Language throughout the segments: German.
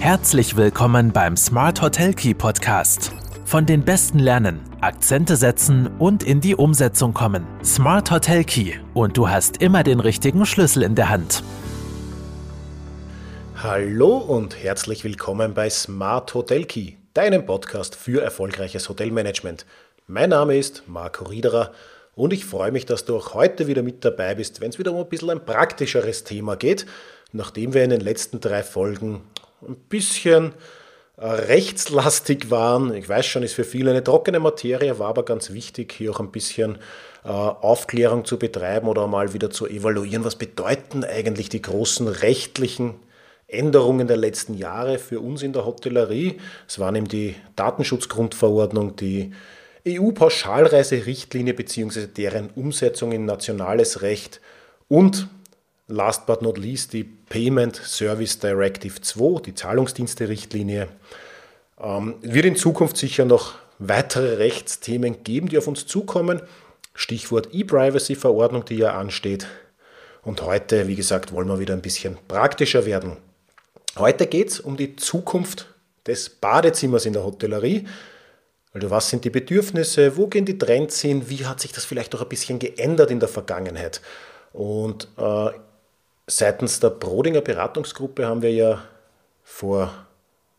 Herzlich willkommen beim Smart Hotel Key Podcast. Von den Besten lernen, Akzente setzen und in die Umsetzung kommen. Smart Hotel Key und du hast immer den richtigen Schlüssel in der Hand. Hallo und herzlich willkommen bei Smart Hotel Key, deinem Podcast für erfolgreiches Hotelmanagement. Mein Name ist Marco Riederer und ich freue mich, dass du auch heute wieder mit dabei bist, wenn es wieder um ein bisschen ein praktischeres Thema geht, nachdem wir in den letzten drei Folgen ein bisschen äh, rechtslastig waren. Ich weiß schon, ist für viele eine trockene Materie, war aber ganz wichtig, hier auch ein bisschen äh, Aufklärung zu betreiben oder mal wieder zu evaluieren, was bedeuten eigentlich die großen rechtlichen Änderungen der letzten Jahre für uns in der Hotellerie. Es waren eben die Datenschutzgrundverordnung, die EU-Pauschalreiserichtlinie bzw. deren Umsetzung in nationales Recht und last but not least die Payment Service Directive 2, die Zahlungsdienste-Richtlinie. Ähm, wird in Zukunft sicher noch weitere Rechtsthemen geben, die auf uns zukommen. Stichwort E-Privacy-Verordnung, die ja ansteht. Und heute, wie gesagt, wollen wir wieder ein bisschen praktischer werden. Heute geht es um die Zukunft des Badezimmers in der Hotellerie. Also was sind die Bedürfnisse, wo gehen die Trends hin, wie hat sich das vielleicht auch ein bisschen geändert in der Vergangenheit. Und äh, Seitens der Brodinger Beratungsgruppe haben wir ja vor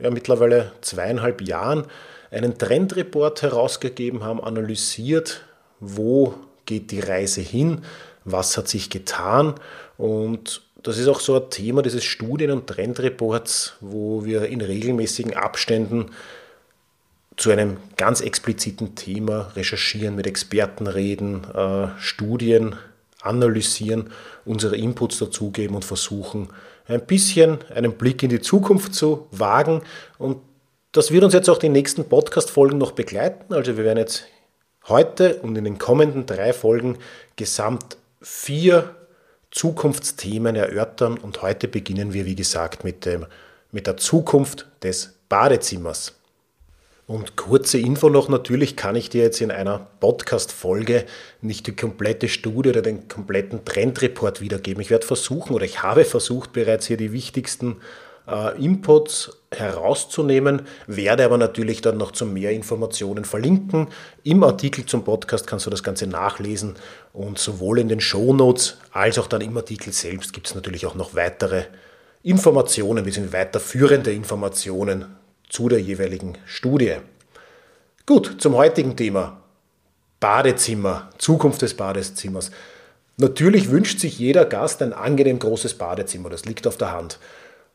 ja, mittlerweile zweieinhalb Jahren einen Trendreport herausgegeben, haben analysiert, wo geht die Reise hin, was hat sich getan. Und das ist auch so ein Thema dieses Studien- und Trendreports, wo wir in regelmäßigen Abständen zu einem ganz expliziten Thema recherchieren, mit Experten reden, äh, Studien analysieren, unsere Inputs dazugeben und versuchen, ein bisschen einen Blick in die Zukunft zu wagen. Und das wird uns jetzt auch die nächsten Podcast-Folgen noch begleiten. Also wir werden jetzt heute und in den kommenden drei Folgen gesamt vier Zukunftsthemen erörtern. Und heute beginnen wir, wie gesagt, mit, dem, mit der Zukunft des Badezimmers. Und kurze Info noch, natürlich kann ich dir jetzt in einer Podcast-Folge nicht die komplette Studie oder den kompletten Trendreport wiedergeben. Ich werde versuchen oder ich habe versucht bereits hier die wichtigsten äh, Inputs herauszunehmen, werde aber natürlich dann noch zu mehr Informationen verlinken. Im Artikel zum Podcast kannst du das Ganze nachlesen und sowohl in den Show Notes als auch dann im Artikel selbst gibt es natürlich auch noch weitere Informationen bzw. weiterführende Informationen zu der jeweiligen Studie. Gut, zum heutigen Thema. Badezimmer, Zukunft des Badezimmers. Natürlich wünscht sich jeder Gast ein angenehm großes Badezimmer, das liegt auf der Hand.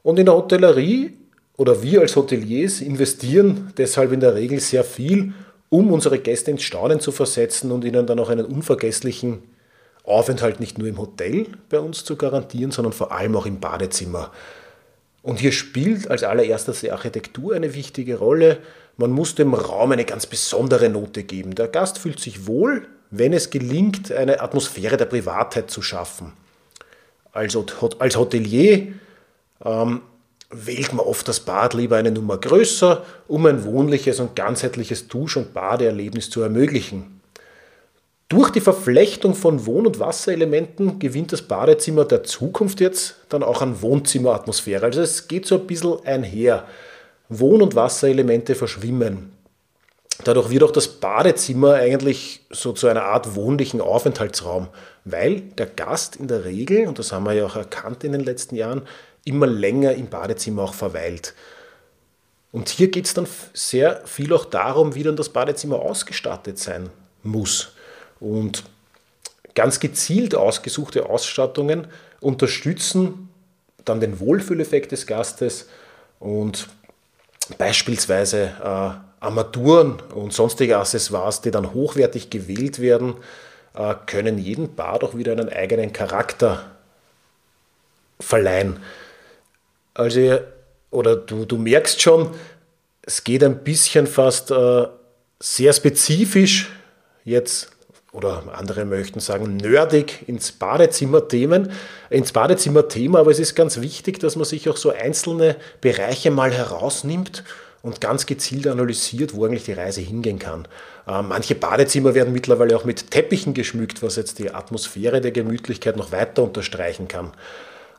Und in der Hotellerie oder wir als Hoteliers investieren deshalb in der Regel sehr viel, um unsere Gäste ins Staunen zu versetzen und ihnen dann auch einen unvergesslichen Aufenthalt nicht nur im Hotel bei uns zu garantieren, sondern vor allem auch im Badezimmer. Und hier spielt als allererstes die Architektur eine wichtige Rolle. Man muss dem Raum eine ganz besondere Note geben. Der Gast fühlt sich wohl, wenn es gelingt, eine Atmosphäre der Privatheit zu schaffen. Also als Hotelier ähm, wählt man oft das Bad lieber eine Nummer größer, um ein wohnliches und ganzheitliches Dusch- und Badeerlebnis zu ermöglichen. Durch die Verflechtung von Wohn- und Wasserelementen gewinnt das Badezimmer der Zukunft jetzt dann auch an Wohnzimmeratmosphäre. Also es geht so ein bisschen einher. Wohn- und Wasserelemente verschwimmen. Dadurch wird auch das Badezimmer eigentlich so zu einer Art wohnlichen Aufenthaltsraum, weil der Gast in der Regel, und das haben wir ja auch erkannt in den letzten Jahren, immer länger im Badezimmer auch verweilt. Und hier geht es dann sehr viel auch darum, wie dann das Badezimmer ausgestattet sein muss. Und ganz gezielt ausgesuchte Ausstattungen unterstützen dann den Wohlfühleffekt des Gastes und beispielsweise äh, Armaturen und sonstige Accessoires, die dann hochwertig gewählt werden, äh, können jedem Bad auch wieder einen eigenen Charakter verleihen. Also, oder du, du merkst schon, es geht ein bisschen fast äh, sehr spezifisch jetzt oder andere möchten sagen, nerdig ins Badezimmer-Themen, ins Badezimmer-Thema, aber es ist ganz wichtig, dass man sich auch so einzelne Bereiche mal herausnimmt und ganz gezielt analysiert, wo eigentlich die Reise hingehen kann. Äh, manche Badezimmer werden mittlerweile auch mit Teppichen geschmückt, was jetzt die Atmosphäre der Gemütlichkeit noch weiter unterstreichen kann.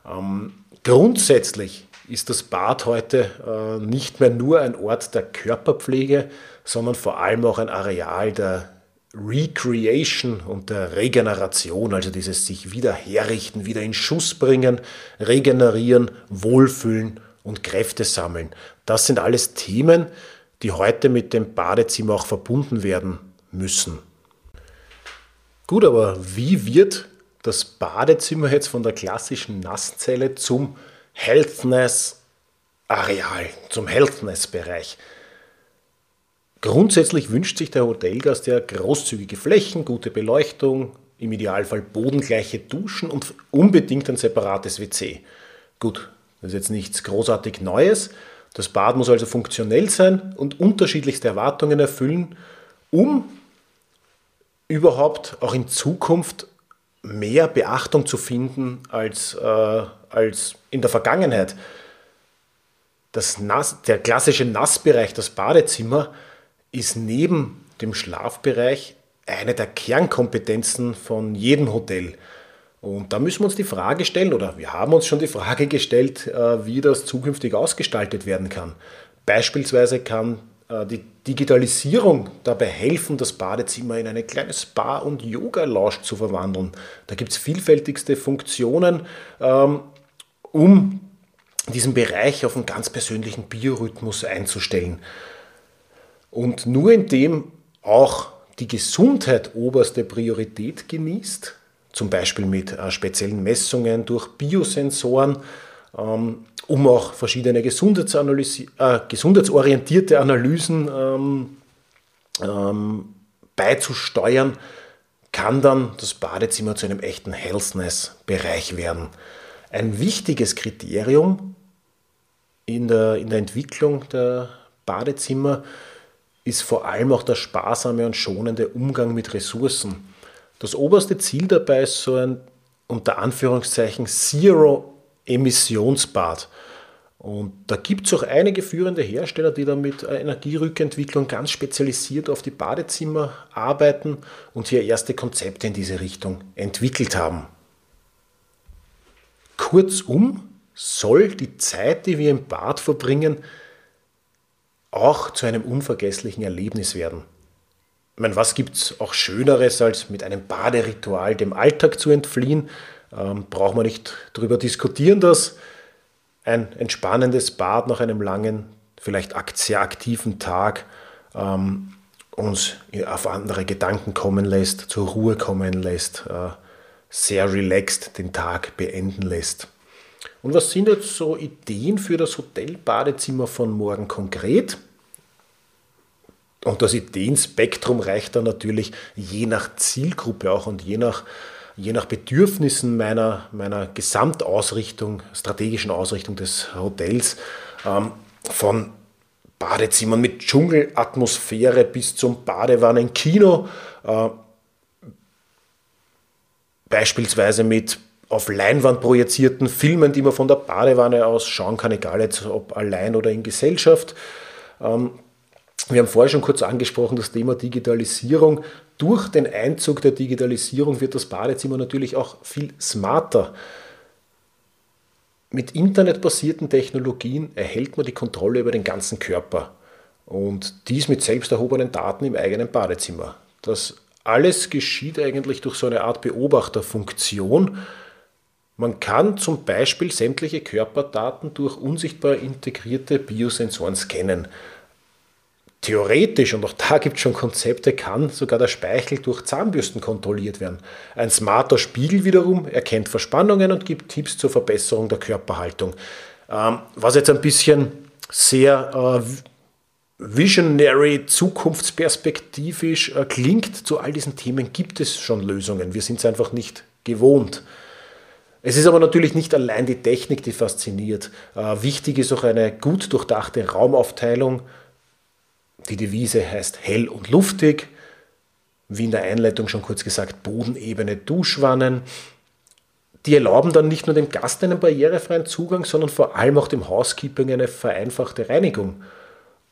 Ähm, grundsätzlich ist das Bad heute äh, nicht mehr nur ein Ort der Körperpflege, sondern vor allem auch ein Areal der Recreation und der Regeneration, also dieses sich wieder herrichten, wieder in Schuss bringen, regenerieren, wohlfühlen und Kräfte sammeln. Das sind alles Themen, die heute mit dem Badezimmer auch verbunden werden müssen. Gut, aber wie wird das Badezimmer jetzt von der klassischen Nasszelle zum Healthness-Areal, zum Healthness-Bereich? Grundsätzlich wünscht sich der Hotelgast ja großzügige Flächen, gute Beleuchtung, im Idealfall bodengleiche Duschen und unbedingt ein separates WC. Gut, das ist jetzt nichts großartig Neues. Das Bad muss also funktionell sein und unterschiedlichste Erwartungen erfüllen, um überhaupt auch in Zukunft mehr Beachtung zu finden als, äh, als in der Vergangenheit. Das Nass, der klassische Nassbereich, das Badezimmer, ist neben dem Schlafbereich eine der Kernkompetenzen von jedem Hotel. Und da müssen wir uns die Frage stellen, oder wir haben uns schon die Frage gestellt, äh, wie das zukünftig ausgestaltet werden kann. Beispielsweise kann äh, die Digitalisierung dabei helfen, das Badezimmer in eine kleine Spa- und Yoga-Lounge zu verwandeln. Da gibt es vielfältigste Funktionen, ähm, um diesen Bereich auf einen ganz persönlichen Biorhythmus einzustellen. Und nur indem auch die Gesundheit oberste Priorität genießt, zum Beispiel mit äh, speziellen Messungen durch Biosensoren, ähm, um auch verschiedene äh, gesundheitsorientierte Analysen ähm, ähm, beizusteuern, kann dann das Badezimmer zu einem echten Healthness-Bereich werden. Ein wichtiges Kriterium in der, in der Entwicklung der Badezimmer ist vor allem auch der sparsame und schonende Umgang mit Ressourcen. Das oberste Ziel dabei ist so ein unter Anführungszeichen Zero-Emissionsbad. Und da gibt es auch einige führende Hersteller, die da mit Energierückentwicklung ganz spezialisiert auf die Badezimmer arbeiten und hier erste Konzepte in diese Richtung entwickelt haben. Kurzum soll die Zeit, die wir im Bad verbringen, auch zu einem unvergesslichen Erlebnis werden. Ich meine, was gibt es auch Schöneres, als mit einem Baderitual dem Alltag zu entfliehen? Ähm, braucht man nicht darüber diskutieren, dass ein entspannendes Bad nach einem langen, vielleicht sehr aktiven Tag ähm, uns auf andere Gedanken kommen lässt, zur Ruhe kommen lässt, äh, sehr relaxed den Tag beenden lässt. Und was sind jetzt so Ideen für das Hotelbadezimmer von morgen konkret? Und das Ideenspektrum reicht dann natürlich je nach Zielgruppe auch und je nach, je nach Bedürfnissen meiner, meiner Gesamtausrichtung, strategischen Ausrichtung des Hotels ähm, von Badezimmern mit Dschungelatmosphäre bis zum Badewannenkino, äh, beispielsweise mit auf Leinwand projizierten Filmen, die man von der Badewanne aus schauen kann, egal jetzt ob allein oder in Gesellschaft. Ähm, wir haben vorher schon kurz angesprochen, das Thema Digitalisierung. Durch den Einzug der Digitalisierung wird das Badezimmer natürlich auch viel smarter. Mit internetbasierten Technologien erhält man die Kontrolle über den ganzen Körper. Und dies mit selbst erhobenen Daten im eigenen Badezimmer. Das alles geschieht eigentlich durch so eine Art Beobachterfunktion. Man kann zum Beispiel sämtliche Körperdaten durch unsichtbar integrierte Biosensoren scannen. Theoretisch, und auch da gibt es schon Konzepte, kann sogar der Speichel durch Zahnbürsten kontrolliert werden. Ein smarter Spiegel wiederum erkennt Verspannungen und gibt Tipps zur Verbesserung der Körperhaltung. Ähm, was jetzt ein bisschen sehr äh, visionary, zukunftsperspektivisch äh, klingt, zu all diesen Themen gibt es schon Lösungen. Wir sind es einfach nicht gewohnt. Es ist aber natürlich nicht allein die Technik, die fasziniert. Äh, wichtig ist auch eine gut durchdachte Raumaufteilung, die Devise heißt hell und luftig. Wie in der Einleitung schon kurz gesagt, bodenebene Duschwannen. Die erlauben dann nicht nur dem Gast einen barrierefreien Zugang, sondern vor allem auch dem Housekeeping eine vereinfachte Reinigung.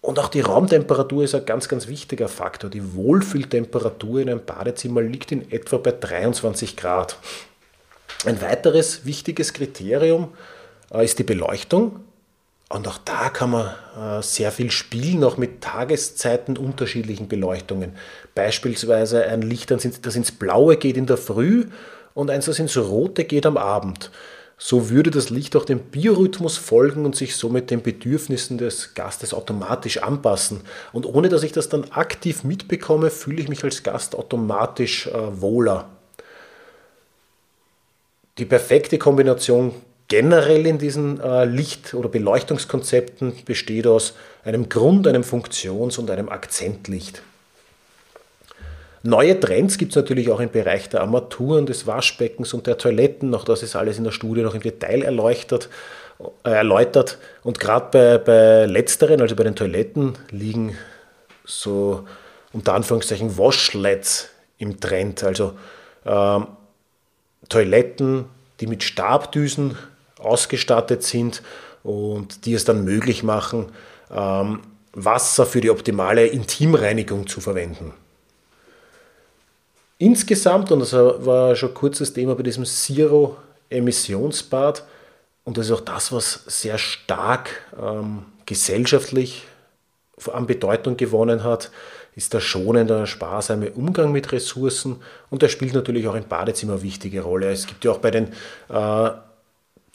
Und auch die Raumtemperatur ist ein ganz, ganz wichtiger Faktor. Die Wohlfühltemperatur in einem Badezimmer liegt in etwa bei 23 Grad. Ein weiteres wichtiges Kriterium äh, ist die Beleuchtung. Und auch da kann man äh, sehr viel spielen, auch mit Tageszeiten unterschiedlichen Beleuchtungen. Beispielsweise ein Licht, das ins Blaue geht in der Früh und eins, das ins Rote geht am Abend. So würde das Licht auch dem Biorhythmus folgen und sich somit den Bedürfnissen des Gastes automatisch anpassen. Und ohne dass ich das dann aktiv mitbekomme, fühle ich mich als Gast automatisch äh, wohler. Die perfekte Kombination generell in diesen äh, Licht- oder Beleuchtungskonzepten besteht aus einem Grund-, einem Funktions- und einem Akzentlicht. Neue Trends gibt es natürlich auch im Bereich der Armaturen, des Waschbeckens und der Toiletten. Auch das ist alles in der Studie noch im Detail erleuchtet. Äh, erläutert. Und gerade bei, bei letzteren, also bei den Toiletten, liegen so unter Anführungszeichen Washlets im Trend. Also äh, Toiletten, die mit Stabdüsen ausgestattet sind und die es dann möglich machen, ähm, Wasser für die optimale Intimreinigung zu verwenden. Insgesamt, und das war schon kurz das Thema bei diesem Zero-Emissionsbad, und das ist auch das, was sehr stark ähm, gesellschaftlich an Bedeutung gewonnen hat, ist der schonende, sparsame Umgang mit Ressourcen und der spielt natürlich auch im Badezimmer eine wichtige Rolle. Es gibt ja auch bei den äh,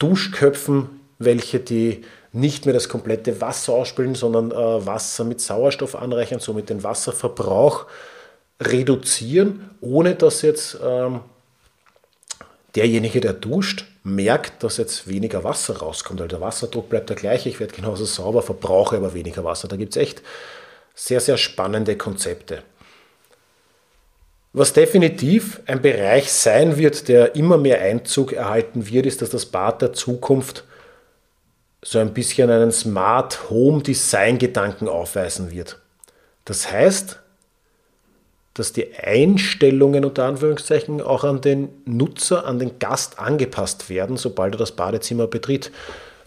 Duschköpfen welche, die nicht mehr das komplette Wasser ausspülen, sondern äh, Wasser mit Sauerstoff anreichern, somit den Wasserverbrauch reduzieren, ohne dass jetzt ähm, derjenige, der duscht, merkt, dass jetzt weniger Wasser rauskommt. Also der Wasserdruck bleibt der gleiche, ich werde genauso sauber, verbrauche aber weniger Wasser. Da gibt es echt sehr, sehr spannende Konzepte. Was definitiv ein Bereich sein wird, der immer mehr Einzug erhalten wird, ist, dass das Bad der Zukunft so ein bisschen einen Smart Home Design Gedanken aufweisen wird. Das heißt, dass die Einstellungen unter Anführungszeichen auch an den Nutzer, an den Gast angepasst werden, sobald er das Badezimmer betritt.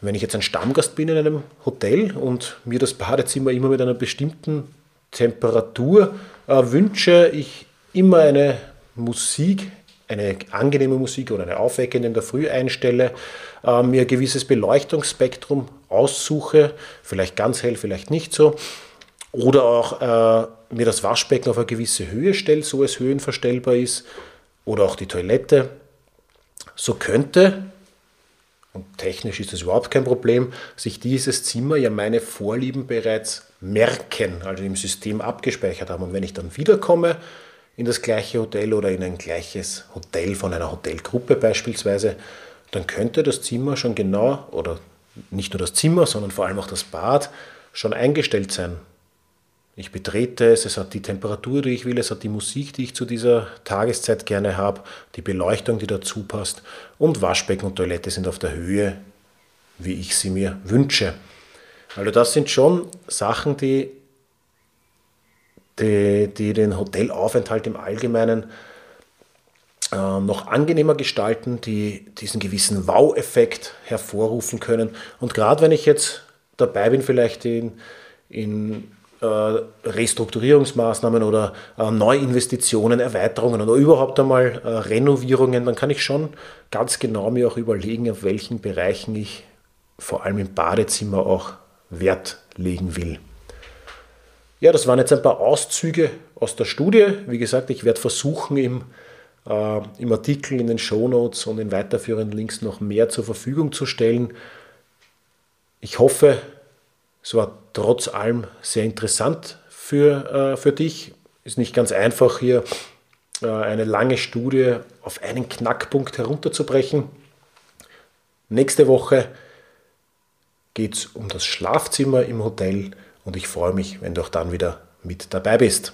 Wenn ich jetzt ein Stammgast bin in einem Hotel und mir das Badezimmer immer mit einer bestimmten Temperatur äh, wünsche, ich immer eine Musik, eine angenehme Musik oder eine aufweckende in der Früh einstelle, äh, mir ein gewisses Beleuchtungsspektrum aussuche, vielleicht ganz hell, vielleicht nicht so, oder auch äh, mir das Waschbecken auf eine gewisse Höhe stelle, so es höhenverstellbar ist, oder auch die Toilette. So könnte, und technisch ist das überhaupt kein Problem, sich dieses Zimmer ja meine Vorlieben bereits merken, also im System abgespeichert haben. Und wenn ich dann wiederkomme in das gleiche Hotel oder in ein gleiches Hotel von einer Hotelgruppe beispielsweise, dann könnte das Zimmer schon genau, oder nicht nur das Zimmer, sondern vor allem auch das Bad, schon eingestellt sein. Ich betrete es, es hat die Temperatur, die ich will, es hat die Musik, die ich zu dieser Tageszeit gerne habe, die Beleuchtung, die dazu passt und Waschbecken und Toilette sind auf der Höhe, wie ich sie mir wünsche. Also das sind schon Sachen, die, die, die den Hotelaufenthalt im Allgemeinen äh, noch angenehmer gestalten, die diesen gewissen Wow-Effekt hervorrufen können. Und gerade wenn ich jetzt dabei bin, vielleicht in, in äh, Restrukturierungsmaßnahmen oder äh, Neuinvestitionen, Erweiterungen oder überhaupt einmal äh, Renovierungen, dann kann ich schon ganz genau mir auch überlegen, auf welchen Bereichen ich vor allem im Badezimmer auch Wert legen will. Ja, das waren jetzt ein paar Auszüge aus der Studie. Wie gesagt, ich werde versuchen, im, äh, im Artikel, in den Shownotes und in weiterführenden Links noch mehr zur Verfügung zu stellen. Ich hoffe, es war trotz allem sehr interessant für, äh, für dich. Ist nicht ganz einfach hier äh, eine lange Studie auf einen Knackpunkt herunterzubrechen. Nächste Woche geht es um das Schlafzimmer im Hotel und ich freue mich, wenn du auch dann wieder mit dabei bist.